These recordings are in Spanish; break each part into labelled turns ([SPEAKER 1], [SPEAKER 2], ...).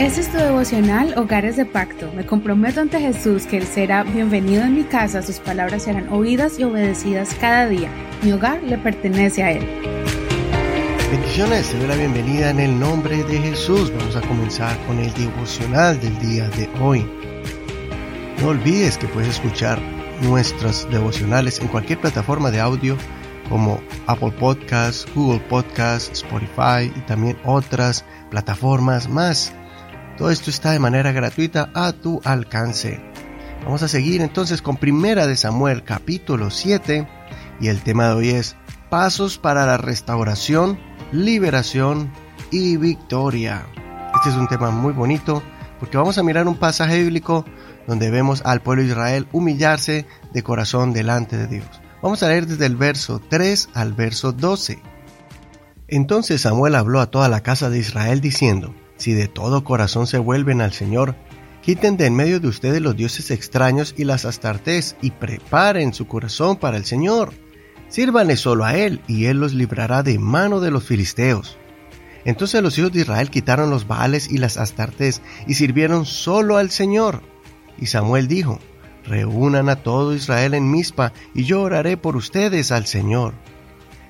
[SPEAKER 1] Este es tu devocional Hogares de Pacto. Me comprometo ante Jesús que Él será bienvenido en mi casa, sus palabras serán oídas y obedecidas cada día. Mi hogar le pertenece a Él.
[SPEAKER 2] Bendiciones, te doy la bienvenida en el nombre de Jesús. Vamos a comenzar con el devocional del día de hoy. No olvides que puedes escuchar nuestros devocionales en cualquier plataforma de audio como Apple Podcasts, Google Podcasts, Spotify y también otras plataformas más. Todo esto está de manera gratuita a tu alcance. Vamos a seguir entonces con Primera de Samuel capítulo 7 y el tema de hoy es Pasos para la restauración, liberación y victoria. Este es un tema muy bonito porque vamos a mirar un pasaje bíblico donde vemos al pueblo de Israel humillarse de corazón delante de Dios. Vamos a leer desde el verso 3 al verso 12. Entonces Samuel habló a toda la casa de Israel diciendo, si de todo corazón se vuelven al Señor, quiten de en medio de ustedes los dioses extraños y las astartés y preparen su corazón para el Señor. Sírvanle solo a Él y Él los librará de mano de los filisteos. Entonces los hijos de Israel quitaron los baales y las astartés y sirvieron solo al Señor. Y Samuel dijo, Reúnan a todo Israel en Mizpa y yo oraré por ustedes al Señor.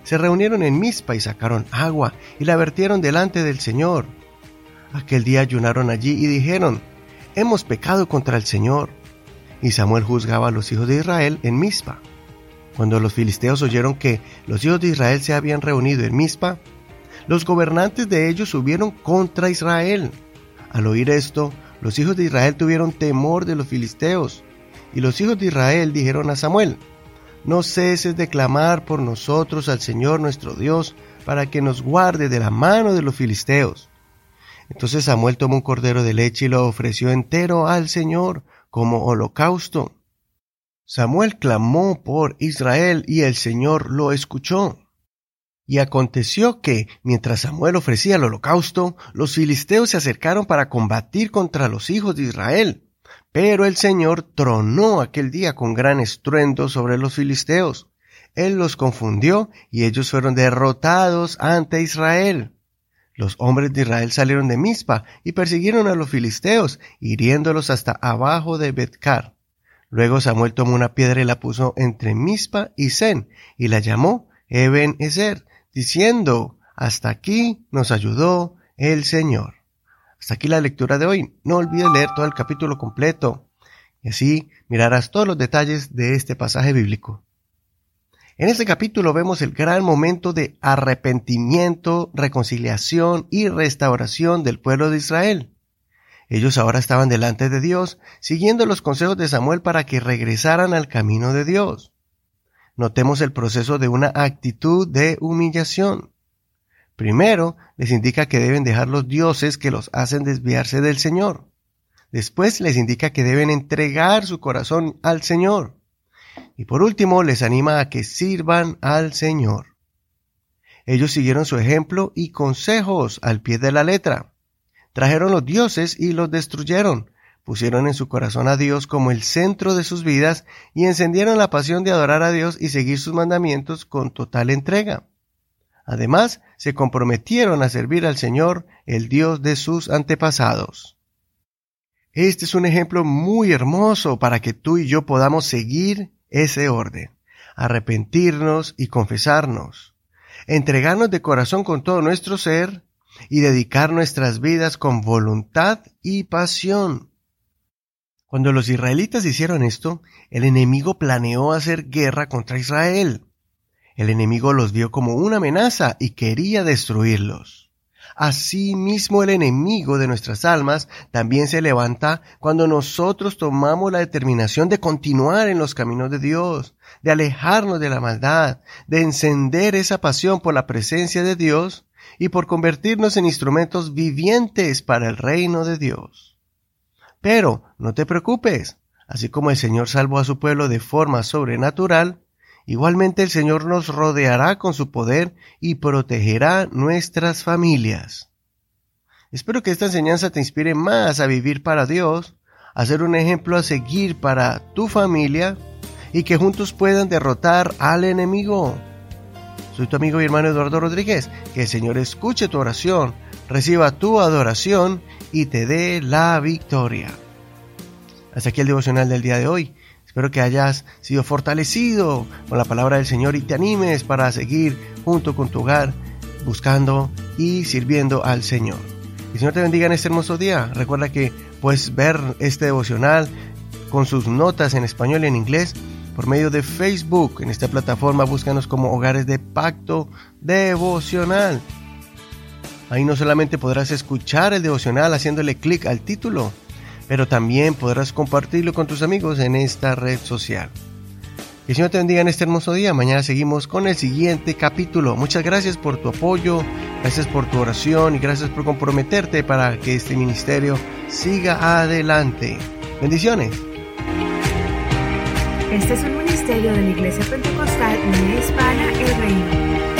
[SPEAKER 2] Se reunieron en Mizpa y sacaron agua y la vertieron delante del Señor. Aquel día ayunaron allí y dijeron, Hemos pecado contra el Señor. Y Samuel juzgaba a los hijos de Israel en Mizpa. Cuando los filisteos oyeron que los hijos de Israel se habían reunido en Mizpa, los gobernantes de ellos subieron contra Israel. Al oír esto, los hijos de Israel tuvieron temor de los filisteos. Y los hijos de Israel dijeron a Samuel, No ceses de clamar por nosotros al Señor nuestro Dios, para que nos guarde de la mano de los filisteos. Entonces Samuel tomó un cordero de leche y lo ofreció entero al Señor como holocausto. Samuel clamó por Israel y el Señor lo escuchó. Y aconteció que, mientras Samuel ofrecía el holocausto, los filisteos se acercaron para combatir contra los hijos de Israel. Pero el Señor tronó aquel día con gran estruendo sobre los filisteos. Él los confundió y ellos fueron derrotados ante Israel. Los hombres de Israel salieron de Mizpa y persiguieron a los filisteos, hiriéndolos hasta abajo de Betcar. Luego Samuel tomó una piedra y la puso entre Mizpa y Zen, y la llamó Eben Ezer, diciendo, Hasta aquí nos ayudó el Señor. Hasta aquí la lectura de hoy. No olvides leer todo el capítulo completo, y así mirarás todos los detalles de este pasaje bíblico. En este capítulo vemos el gran momento de arrepentimiento, reconciliación y restauración del pueblo de Israel. Ellos ahora estaban delante de Dios, siguiendo los consejos de Samuel para que regresaran al camino de Dios. Notemos el proceso de una actitud de humillación. Primero, les indica que deben dejar los dioses que los hacen desviarse del Señor. Después les indica que deben entregar su corazón al Señor. Y por último, les anima a que sirvan al Señor. Ellos siguieron su ejemplo y consejos al pie de la letra. Trajeron los dioses y los destruyeron, pusieron en su corazón a Dios como el centro de sus vidas y encendieron la pasión de adorar a Dios y seguir sus mandamientos con total entrega. Además, se comprometieron a servir al Señor, el Dios de sus antepasados. Este es un ejemplo muy hermoso para que tú y yo podamos seguir ese orden, arrepentirnos y confesarnos, entregarnos de corazón con todo nuestro ser y dedicar nuestras vidas con voluntad y pasión. Cuando los israelitas hicieron esto, el enemigo planeó hacer guerra contra Israel. El enemigo los vio como una amenaza y quería destruirlos. Asimismo el enemigo de nuestras almas también se levanta cuando nosotros tomamos la determinación de continuar en los caminos de Dios, de alejarnos de la maldad, de encender esa pasión por la presencia de Dios y por convertirnos en instrumentos vivientes para el reino de Dios. Pero no te preocupes, así como el Señor salvó a su pueblo de forma sobrenatural, Igualmente el Señor nos rodeará con su poder y protegerá nuestras familias. Espero que esta enseñanza te inspire más a vivir para Dios, a ser un ejemplo a seguir para tu familia y que juntos puedan derrotar al enemigo. Soy tu amigo y hermano Eduardo Rodríguez. Que el Señor escuche tu oración, reciba tu adoración y te dé la victoria. Hasta aquí el devocional del día de hoy. Espero que hayas sido fortalecido con la palabra del Señor y te animes para seguir junto con tu hogar buscando y sirviendo al Señor. Y Señor te bendiga en este hermoso día. Recuerda que puedes ver este devocional con sus notas en español y en inglés por medio de Facebook. En esta plataforma búscanos como Hogares de Pacto Devocional. Ahí no solamente podrás escuchar el devocional haciéndole clic al título, pero también podrás compartirlo con tus amigos en esta red social. Que el Señor te bendiga en este hermoso día. Mañana seguimos con el siguiente capítulo. Muchas gracias por tu apoyo, gracias por tu oración y gracias por comprometerte para que este ministerio siga adelante. Bendiciones.
[SPEAKER 1] Este es un ministerio de la Iglesia Pentecostal Unida Hispana El Reino.